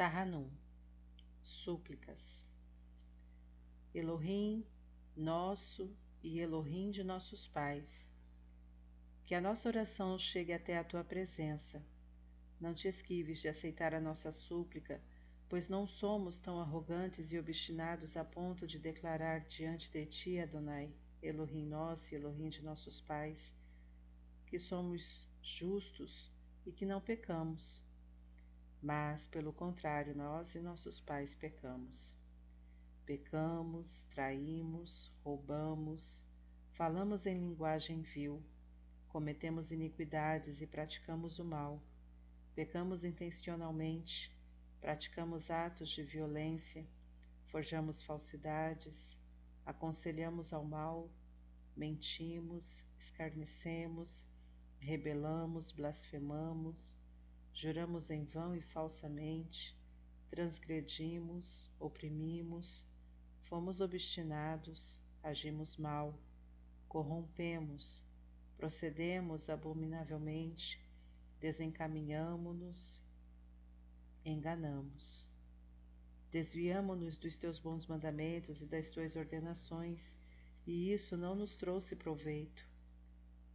Tahanum Súplicas Elohim, nosso e Elohim de nossos pais, que a nossa oração chegue até a tua presença. Não te esquives de aceitar a nossa súplica, pois não somos tão arrogantes e obstinados a ponto de declarar diante de ti, Adonai, Elohim nosso e Elohim de nossos pais, que somos justos e que não pecamos. Mas, pelo contrário, nós e nossos pais pecamos. Pecamos, traímos, roubamos, falamos em linguagem vil, cometemos iniquidades e praticamos o mal, pecamos intencionalmente, praticamos atos de violência, forjamos falsidades, aconselhamos ao mal, mentimos, escarnecemos, rebelamos, blasfemamos, juramos em vão e falsamente, transgredimos, oprimimos, fomos obstinados, agimos mal, corrompemos, procedemos abominavelmente, desencaminhamo-nos, enganamos. Desviamo-nos dos teus bons mandamentos e das tuas ordenações, e isso não nos trouxe proveito.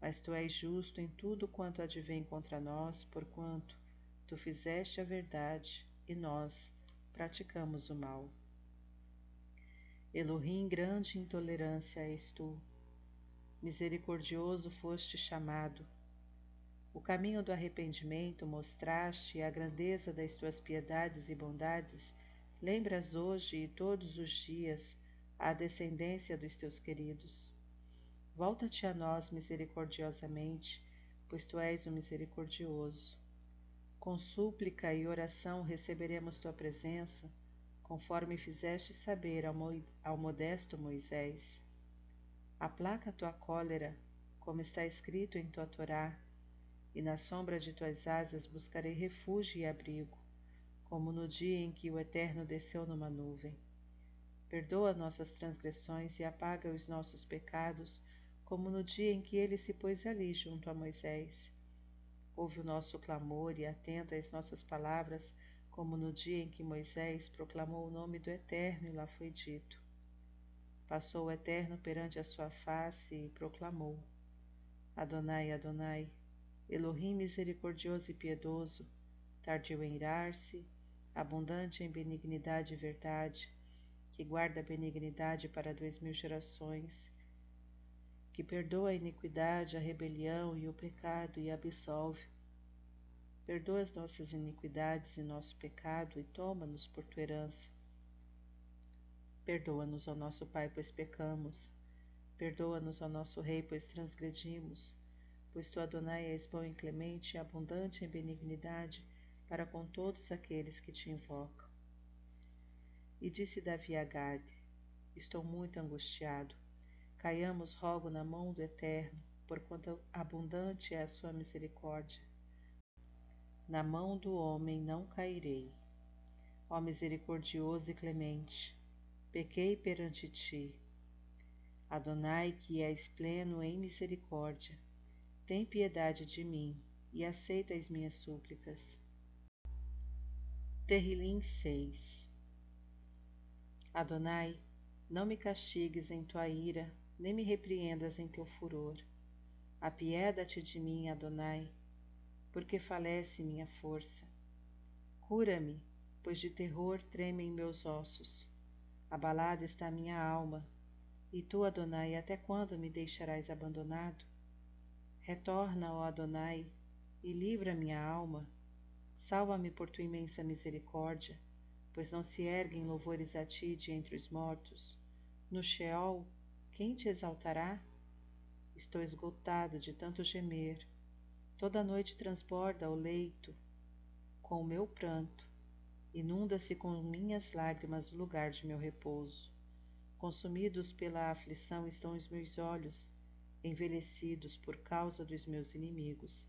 Mas tu és justo em tudo quanto advém contra nós, porquanto tu fizeste a verdade e nós praticamos o mal. Elohim, grande intolerância és tu. Misericordioso foste chamado. O caminho do arrependimento mostraste e a grandeza das tuas piedades e bondades lembras hoje e todos os dias à descendência dos teus queridos. Volta-te a nós misericordiosamente, pois tu és o misericordioso. Com súplica e oração receberemos tua presença conforme fizeste saber ao, ao modesto Moisés. Aplaca tua cólera, como está escrito em tua Torá, e na sombra de tuas asas buscarei refúgio e abrigo, como no dia em que o Eterno desceu numa nuvem. Perdoa nossas transgressões e apaga os nossos pecados, como no dia em que ele se pôs ali junto a Moisés. Ouve o nosso clamor e atenta às nossas palavras, como no dia em que Moisés proclamou o nome do Eterno e lá foi dito. Passou o Eterno perante a sua face e proclamou: Adonai, Adonai, Elohim misericordioso e piedoso, tardio em irar-se, abundante em benignidade e verdade, que guarda a benignidade para dois mil gerações, que perdoa a iniquidade, a rebelião e o pecado e absolve Perdoa as nossas iniquidades e nosso pecado e toma-nos por tua herança. Perdoa-nos, ao nosso Pai, pois pecamos. Perdoa-nos, ao nosso Rei, pois transgredimos. Pois tu, Adonai, és bom e clemente e abundante em benignidade para com todos aqueles que te invocam. E disse Davi a Gade: Estou muito angustiado. Caiamos, rogo, na mão do Eterno, porquanto abundante é a sua misericórdia na mão do homem não cairei. Ó misericordioso e clemente, pequei perante ti. Adonai, que és pleno em misericórdia, tem piedade de mim e aceita as minhas súplicas. Terrilim 6 Adonai, não me castigues em tua ira, nem me repreendas em teu furor. Apieda-te de mim, Adonai, porque falece minha força. Cura-me, pois de terror tremem meus ossos. Abalada está minha alma, e tu, Adonai, até quando me deixarás abandonado? Retorna, ó Adonai, e livra minha alma. Salva-me por tua imensa misericórdia, pois não se erguem louvores a ti de entre os mortos. No Sheol, quem te exaltará? Estou esgotado de tanto gemer Toda noite transborda o leito com o meu pranto, inunda-se com minhas lágrimas o lugar de meu repouso. Consumidos pela aflição estão os meus olhos, envelhecidos por causa dos meus inimigos.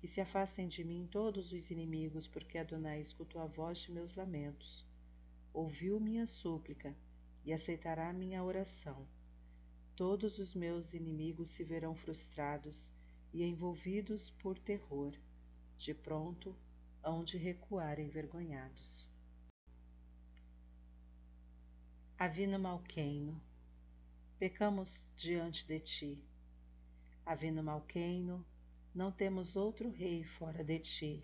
Que se afastem de mim todos os inimigos, porque Adonai escutou a voz de meus lamentos. Ouviu minha súplica e aceitará minha oração. Todos os meus inimigos se verão frustrados e envolvidos por terror, de pronto hão de recuar envergonhados. Avino Malqueino, pecamos diante de ti. Avino Malqueino, não temos outro rei fora de ti.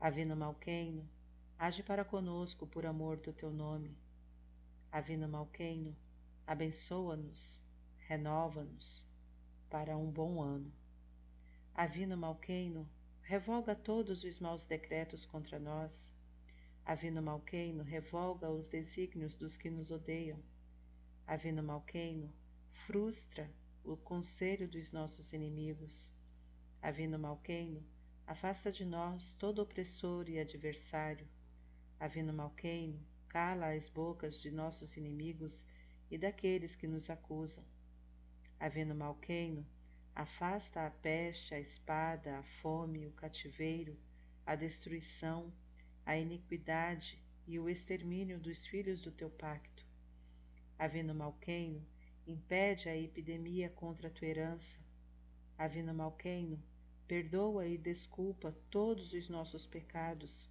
Avino Malqueino, age para conosco por amor do teu nome. Avino Malqueino, abençoa-nos, renova-nos para um bom ano. Avino Malqueino, revoga todos os maus decretos contra nós Avino Malqueino revoga os desígnios dos que nos odeiam. Avino Malqueino frustra o conselho dos nossos inimigos. Avino Malqueino afasta de nós todo opressor e adversário. Avino Malqueino cala as bocas de nossos inimigos e daqueles que nos acusam. Avino Malqueino afasta a peste, a espada, a fome, o cativeiro, a destruição, a iniquidade e o extermínio dos filhos do teu pacto. Havendo Malqueino, impede a epidemia contra a tua herança. Havendo Malqueino, perdoa e desculpa todos os nossos pecados.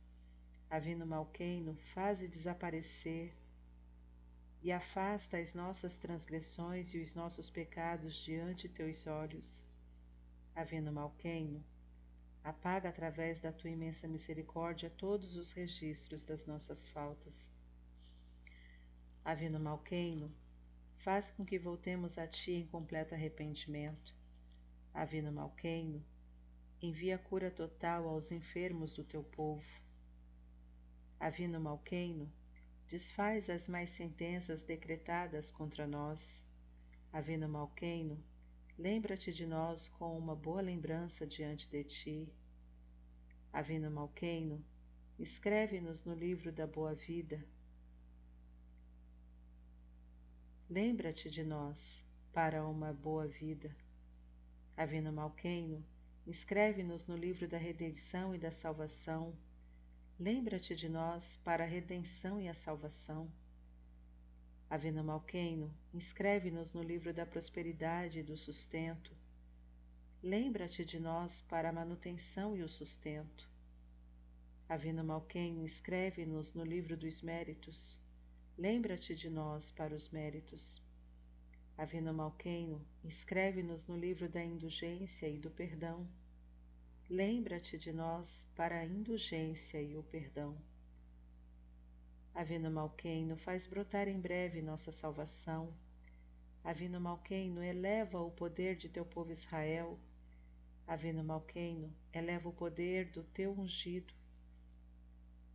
Havendo Malqueino, faze desaparecer e afasta as nossas transgressões e os nossos pecados diante teus olhos. Havendo Malqueino, Apaga através da tua imensa misericórdia todos os registros das nossas faltas. Havendo Malqueino, faz com que voltemos a ti em completo arrependimento. Havendo Malqueino, envia cura total aos enfermos do teu povo. Havendo Malqueino, desfaz as mais sentenças decretadas contra nós. Havendo Malqueino, Lembra-te de nós com uma boa lembrança diante de ti. Avino Malqueino, escreve-nos no livro da boa vida. Lembra-te de nós para uma boa vida. Avino Malqueino, escreve-nos no livro da redenção e da salvação. Lembra-te de nós para a redenção e a salvação. Avena Malqueino, inscreve-nos no livro da prosperidade e do sustento. Lembra-te de nós para a manutenção e o sustento. Avena Malqueino, inscreve-nos no livro dos méritos. Lembra-te de nós para os méritos. Avena Malqueino, inscreve-nos no livro da indulgência e do perdão. Lembra-te de nós para a indulgência e o perdão. Avino Malqueino, faz brotar em breve nossa salvação. Avino Malqueino, eleva o poder de teu povo Israel. Avino Malqueino, eleva o poder do teu ungido.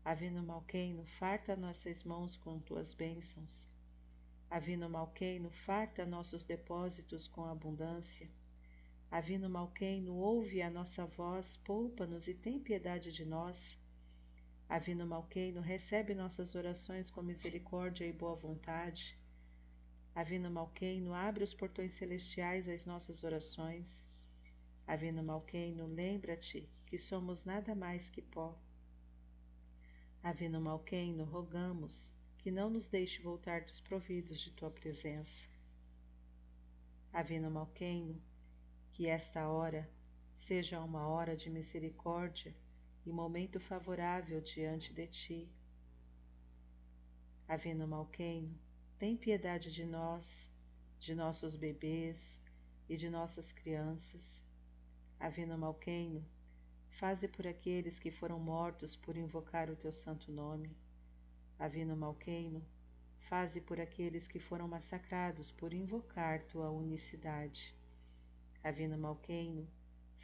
Avino Malqueino, farta nossas mãos com tuas bênçãos. Avino Malqueino, farta nossos depósitos com abundância. Avino Malqueino, ouve a nossa voz, poupa-nos e tem piedade de nós. Avino Malqueino, recebe nossas orações com misericórdia e boa vontade. Avino Malqueino, abre os portões celestiais às nossas orações. Avino Malqueino, lembra-te que somos nada mais que pó. Avino Malqueino, rogamos que não nos deixe voltar desprovidos de tua presença. Avino Malqueino, que esta hora seja uma hora de misericórdia e momento favorável diante de ti. Avino Malqueino, tem piedade de nós, de nossos bebês e de nossas crianças. Avino Malqueino, faze por aqueles que foram mortos por invocar o teu santo nome. Avino Malqueino, faze por aqueles que foram massacrados por invocar tua unicidade. Avino Malqueino,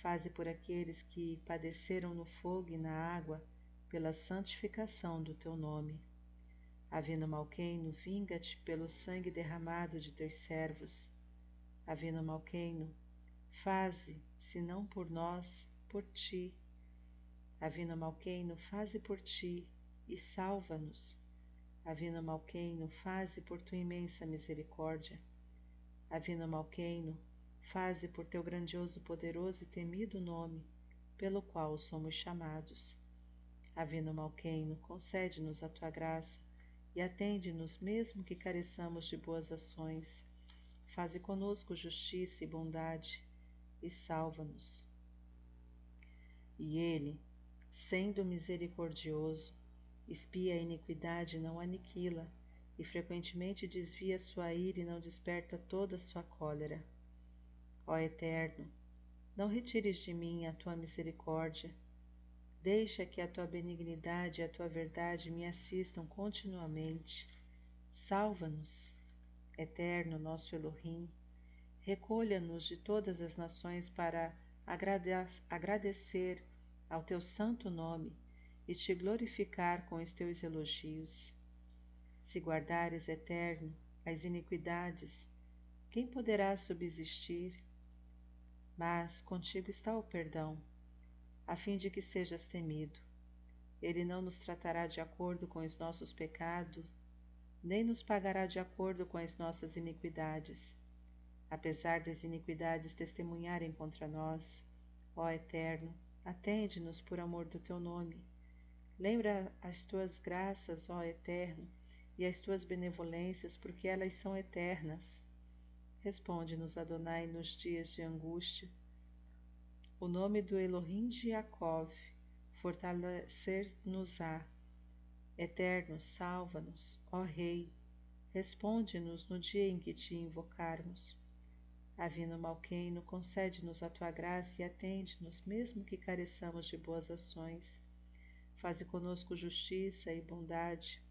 faze por aqueles que padeceram no fogo e na água pela santificação do teu nome. Avino Malqueino, vinga-te pelo sangue derramado de teus servos. Avino Malqueino, faze, se não por nós, por ti. Avino Malqueino, faze por ti e salva-nos. Avino Malqueino, faze por tua imensa misericórdia. Avino Malqueino, Faze por teu grandioso, poderoso e temido nome, pelo qual somos chamados. Avino Malqueino, concede-nos a tua graça e atende-nos mesmo que careçamos de boas ações. Faze conosco justiça e bondade e salva-nos. E ele, sendo misericordioso, espia a iniquidade e não aniquila, e frequentemente desvia sua ira e não desperta toda a sua cólera. Ó Eterno, não retires de mim a tua misericórdia. Deixa que a tua benignidade e a tua verdade me assistam continuamente. Salva-nos, Eterno nosso Elohim. Recolha-nos de todas as nações para agradecer ao teu santo nome e te glorificar com os teus elogios. Se guardares, Eterno, as iniquidades, quem poderá subsistir? Mas contigo está o perdão, a fim de que sejas temido. Ele não nos tratará de acordo com os nossos pecados, nem nos pagará de acordo com as nossas iniquidades. Apesar das iniquidades testemunharem contra nós, ó Eterno, atende-nos por amor do teu nome. Lembra as tuas graças, ó Eterno, e as tuas benevolências, porque elas são eternas. Responde-nos, Adonai, nos dias de angústia. O nome do Elohim de Jacob fortalecer-nos-á. Eterno, salva-nos, ó Rei. Responde-nos no dia em que te invocarmos. Avino Malqueino, concede-nos a tua graça e atende-nos, mesmo que careçamos de boas ações. Faze conosco justiça e bondade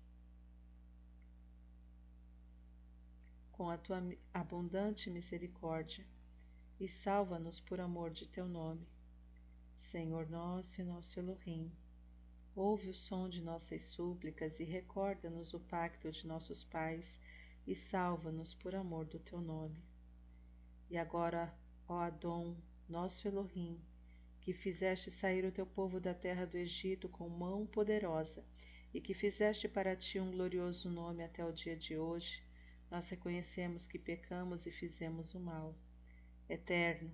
com a tua abundante misericórdia e salva-nos por amor de teu nome. Senhor nosso e nosso Elohim, ouve o som de nossas súplicas e recorda-nos o pacto de nossos pais e salva-nos por amor do teu nome. E agora, ó Adão, nosso Elohim, que fizeste sair o teu povo da terra do Egito com mão poderosa e que fizeste para ti um glorioso nome até o dia de hoje, nós reconhecemos que pecamos e fizemos o mal. Eterno,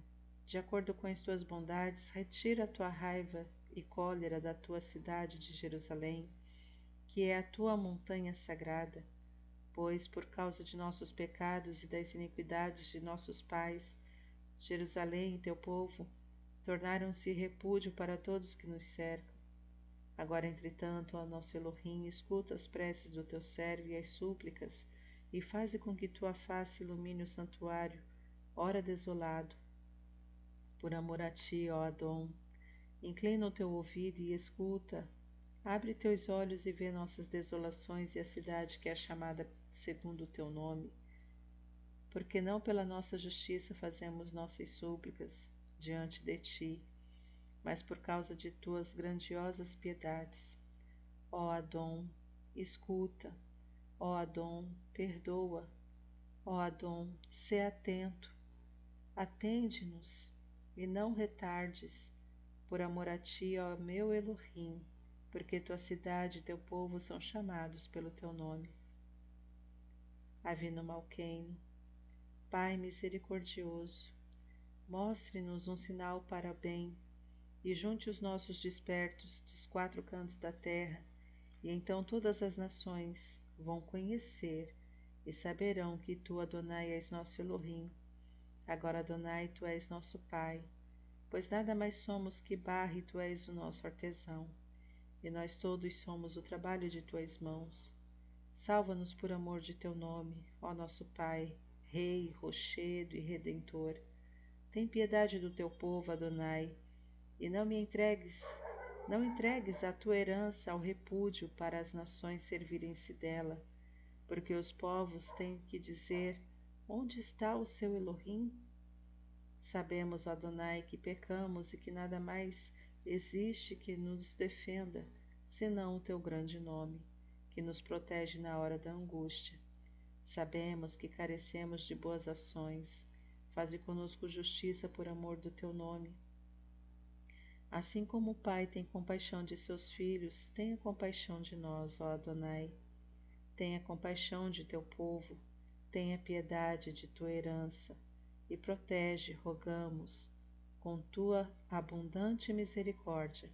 de acordo com as tuas bondades, retira a tua raiva e cólera da tua cidade de Jerusalém, que é a tua montanha sagrada, pois por causa de nossos pecados e das iniquidades de nossos pais, Jerusalém e teu povo tornaram-se repúdio para todos que nos cercam. Agora, entretanto, ó nosso Elohim, escuta as preces do teu servo e as súplicas e faze com que tua face ilumine o santuário, ora desolado. Por amor a ti, ó Adão, inclina o teu ouvido e escuta. Abre teus olhos e vê nossas desolações e a cidade que é chamada segundo o teu nome. Porque não pela nossa justiça fazemos nossas súplicas diante de ti, mas por causa de tuas grandiosas piedades. Ó Adão, escuta Ó Adão, perdoa. Ó Adão, sê atento. Atende-nos e não retardes, por amor a ti, ó meu Elohim, porque tua cidade e teu povo são chamados pelo teu nome. Avino Malqueno, Pai misericordioso, mostre-nos um sinal para bem e junte os nossos despertos dos quatro cantos da terra, e então todas as nações vão conhecer e saberão que tu, Adonai, és nosso Elohim. Agora, Adonai, tu és nosso Pai, pois nada mais somos que barra e tu és o nosso artesão, e nós todos somos o trabalho de tuas mãos. Salva-nos por amor de teu nome, ó nosso Pai, Rei, Rochedo e Redentor. Tem piedade do teu povo, Adonai, e não me entregues não entregues a tua herança ao repúdio para as nações servirem-se dela, porque os povos têm que dizer: Onde está o seu Elohim? Sabemos, Adonai, que pecamos e que nada mais existe que nos defenda, senão o teu grande nome, que nos protege na hora da angústia. Sabemos que carecemos de boas ações. Faze conosco justiça por amor do teu nome Assim como o Pai tem compaixão de seus filhos, tenha compaixão de nós, ó Adonai. Tenha compaixão de teu povo, tenha piedade de tua herança, e protege, rogamos, com tua abundante misericórdia.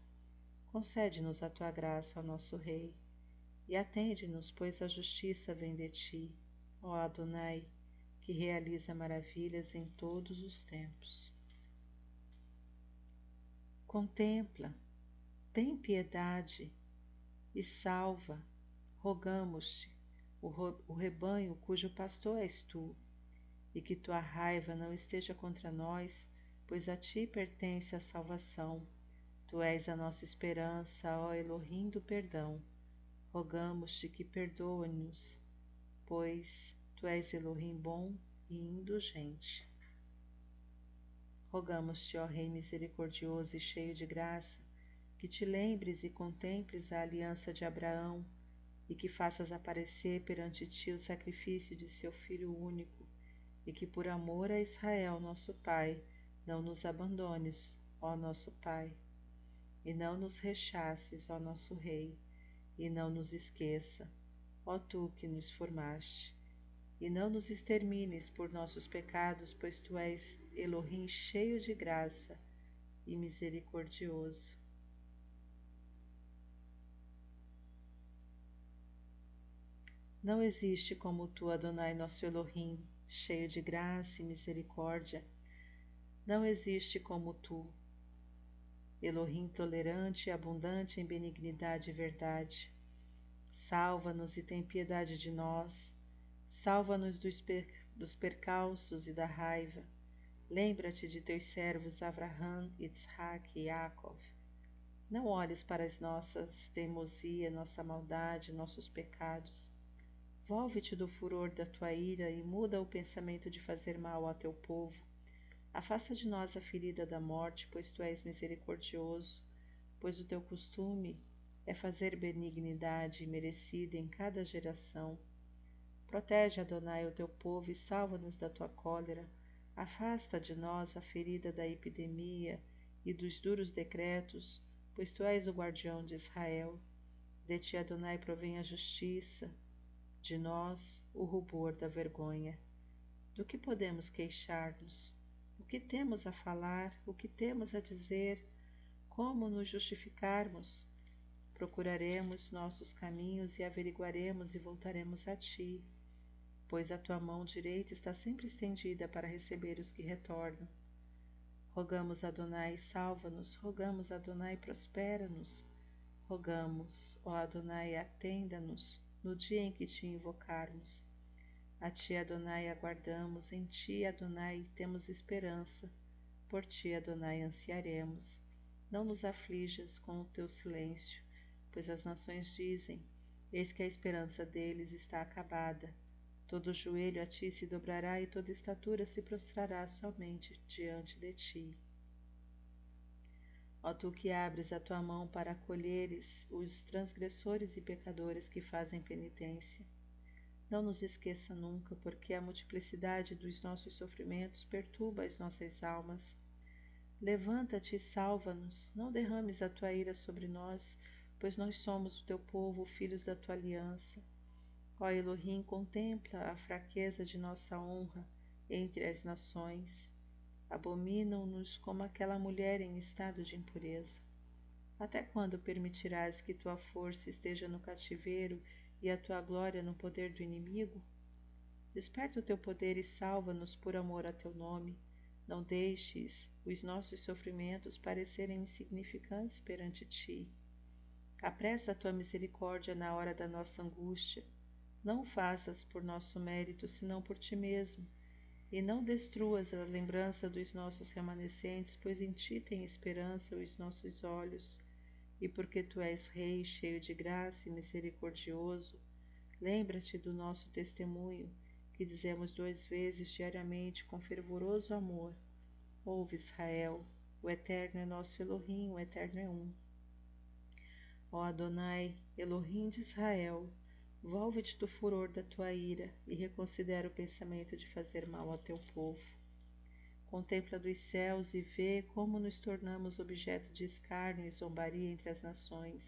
Concede-nos a tua graça, ó nosso Rei, e atende-nos, pois a justiça vem de ti, ó Adonai, que realiza maravilhas em todos os tempos. Contempla, tem piedade e salva, rogamos-te, o rebanho cujo pastor és tu, e que tua raiva não esteja contra nós, pois a ti pertence a salvação. Tu és a nossa esperança, ó Elohim do perdão. Rogamos-te que perdoa-nos, pois tu és Elohim bom e indulgente. Rogamos-te, ó Rei misericordioso e cheio de graça, que te lembres e contemples a aliança de Abraão e que faças aparecer perante ti o sacrifício de seu Filho único, e que por amor a Israel, nosso Pai, não nos abandones, ó nosso Pai, e não nos rechaces, ó nosso Rei, e não nos esqueça, ó Tu que nos formaste, e não nos extermines por nossos pecados, pois Tu és Elohim cheio de graça e misericordioso. Não existe como tu, Adonai, nosso Elohim, cheio de graça e misericórdia. Não existe como tu, Elohim tolerante e abundante em benignidade e verdade. Salva-nos e tem piedade de nós. Salva-nos dos, dos percalços e da raiva. Lembra-te de teus servos Abraham, Isaac e Yaakov. Não olhes para as nossas teimosia, nossa maldade, nossos pecados Volve-te do furor da tua ira e muda o pensamento de fazer mal a teu povo. Afasta de nós a ferida da morte, pois tu és misericordioso, pois o teu costume é fazer benignidade merecida em cada geração. Protege, Adonai, o teu povo e salva-nos da tua cólera. Afasta de nós a ferida da epidemia e dos duros decretos, pois tu és o guardião de Israel. De ti, Adonai, provém a justiça de nós o rubor da vergonha. Do que podemos queixar-nos? O que temos a falar? O que temos a dizer? Como nos justificarmos? Procuraremos nossos caminhos e averiguaremos e voltaremos a ti, pois a tua mão direita está sempre estendida para receber os que retornam. Rogamos a Adonai, salva-nos, rogamos a Adonai, prospera-nos. Rogamos, ó Adonai, atenda-nos no dia em que te invocarmos. A ti, Adonai, aguardamos, em ti, Adonai, temos esperança, por ti, Adonai, ansiaremos. Não nos aflijas com o teu silêncio, pois as nações dizem: Eis que a esperança deles está acabada. Todo joelho a ti se dobrará e toda estatura se prostrará somente diante de ti. Ó tu que abres a tua mão para acolheres os transgressores e pecadores que fazem penitência. Não nos esqueça nunca, porque a multiplicidade dos nossos sofrimentos perturba as nossas almas. Levanta-te e salva-nos, não derrames a tua ira sobre nós, pois nós somos o teu povo, filhos da tua aliança. Ó Elohim, contempla a fraqueza de nossa honra entre as nações abominam-nos como aquela mulher em estado de impureza. Até quando permitirás que tua força esteja no cativeiro e a tua glória no poder do inimigo? Desperta o teu poder e salva-nos por amor a teu nome. Não deixes os nossos sofrimentos parecerem insignificantes perante ti. Apressa a tua misericórdia na hora da nossa angústia. Não faças por nosso mérito, senão por ti mesmo e não destruas a lembrança dos nossos remanescentes, pois em ti tem esperança os nossos olhos. E porque tu és Rei, cheio de graça e misericordioso, lembra-te do nosso testemunho, que dizemos duas vezes diariamente com fervoroso amor. Ouve, Israel, o Eterno é nosso Elohim, o Eterno é um. Ó Adonai, Elohim de Israel, Volve-te do furor da tua ira e reconsidera o pensamento de fazer mal ao teu povo. Contempla dos céus e vê como nos tornamos objeto de escárnio e zombaria entre as nações.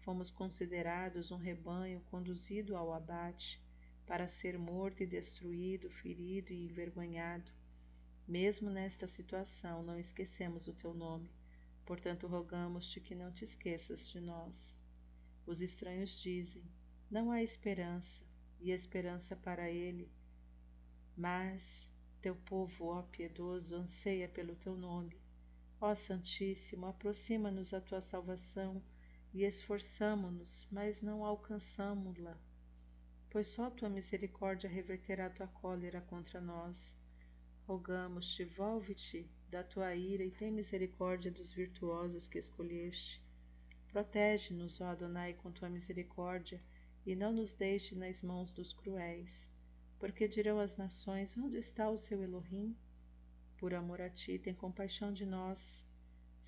Fomos considerados um rebanho conduzido ao abate, para ser morto e destruído, ferido e envergonhado. Mesmo nesta situação, não esquecemos o teu nome, portanto, rogamos-te que não te esqueças de nós. Os estranhos dizem: não há esperança, e esperança para ele. Mas teu povo, ó piedoso, anseia pelo teu nome. Ó Santíssimo, aproxima-nos a tua salvação e esforçamo-nos, mas não alcançamo-la. pois só tua misericórdia reverterá tua cólera contra nós. Rogamos-te, volve-te da tua ira e tem misericórdia dos virtuosos que escolheste. Protege-nos, ó Adonai, com tua misericórdia, e não nos deixe nas mãos dos cruéis. Porque dirão as nações: Onde está o seu Elohim? Por amor a ti, tem compaixão de nós.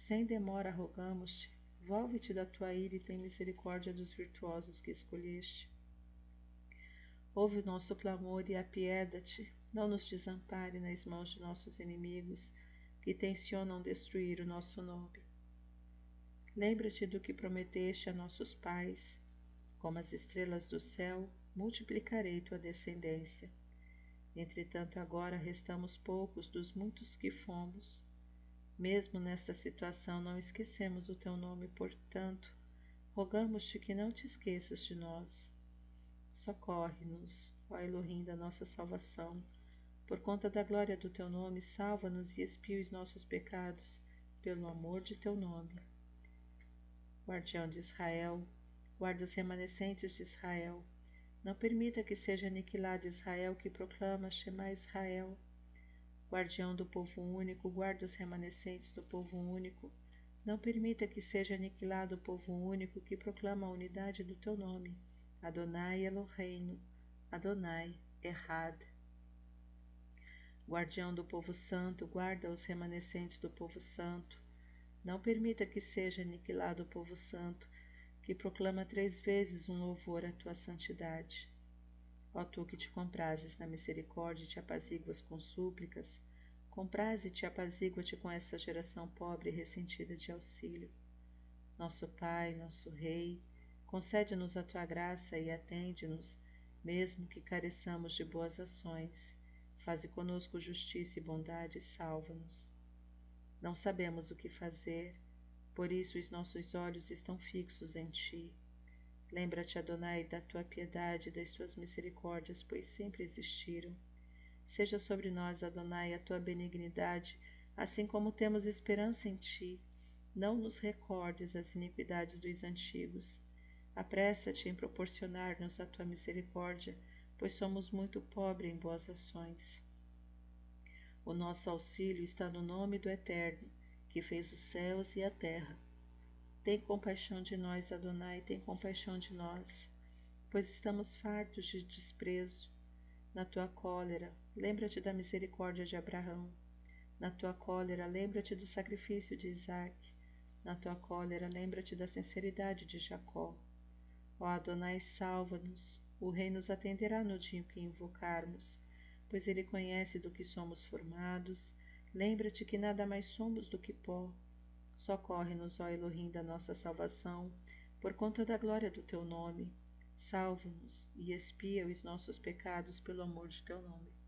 Sem demora rogamos-te, volve-te da tua ira e tem misericórdia dos virtuosos que escolheste. Ouve o nosso clamor e apieda-te, não nos desampare nas mãos de nossos inimigos, que tensionam destruir o nosso nome. Lembra-te do que prometeste a nossos pais, como as estrelas do céu, multiplicarei tua descendência. Entretanto, agora restamos poucos dos muitos que fomos. Mesmo nesta situação, não esquecemos o teu nome, portanto, rogamos-te que não te esqueças de nós. Socorre-nos, ó Elohim da nossa salvação. Por conta da glória do teu nome, salva-nos e expia os nossos pecados, pelo amor de teu nome. Guardião de Israel, guarda os remanescentes de Israel não permita que seja aniquilado Israel que proclama Shema Israel. Guardião do povo único, guarda os remanescentes do povo único. Não permita que seja aniquilado o povo único que proclama a unidade do teu nome. Adonai Eloheinu, Adonai Errad. Guardião do povo santo, guarda os remanescentes do povo santo. Não permita que seja aniquilado o povo santo, que proclama três vezes um louvor à tua santidade. Ó tu que te comprases na misericórdia e te apaziguas com súplicas, compraze-te e apazigua-te com esta geração pobre e ressentida de auxílio. Nosso Pai, nosso Rei, concede-nos a tua graça e atende-nos, mesmo que careçamos de boas ações. Faze conosco justiça e bondade e salva-nos. Não sabemos o que fazer, por isso os nossos olhos estão fixos em ti. Lembra-te, Adonai, da tua piedade e das tuas misericórdias, pois sempre existiram. Seja sobre nós, Adonai, a tua benignidade, assim como temos esperança em ti. Não nos recordes as iniquidades dos antigos. Apressa-te em proporcionar-nos a tua misericórdia, pois somos muito pobres em boas ações. O nosso auxílio está no nome do Eterno que fez os céus e a terra. Tem compaixão de nós, Adonai, tem compaixão de nós, pois estamos fartos de desprezo. Na tua cólera, lembra-te da misericórdia de Abraão. Na tua cólera, lembra-te do sacrifício de Isaac. Na tua cólera, lembra-te da sinceridade de Jacó. Ó Adonai, salva-nos. O Rei nos atenderá no dia em que invocarmos, pois ele conhece do que somos formados Lembra-te que nada mais somos do que pó. Socorre-nos, ó Elohim da nossa salvação, por conta da glória do teu nome. Salva-nos e expia os nossos pecados pelo amor de teu nome.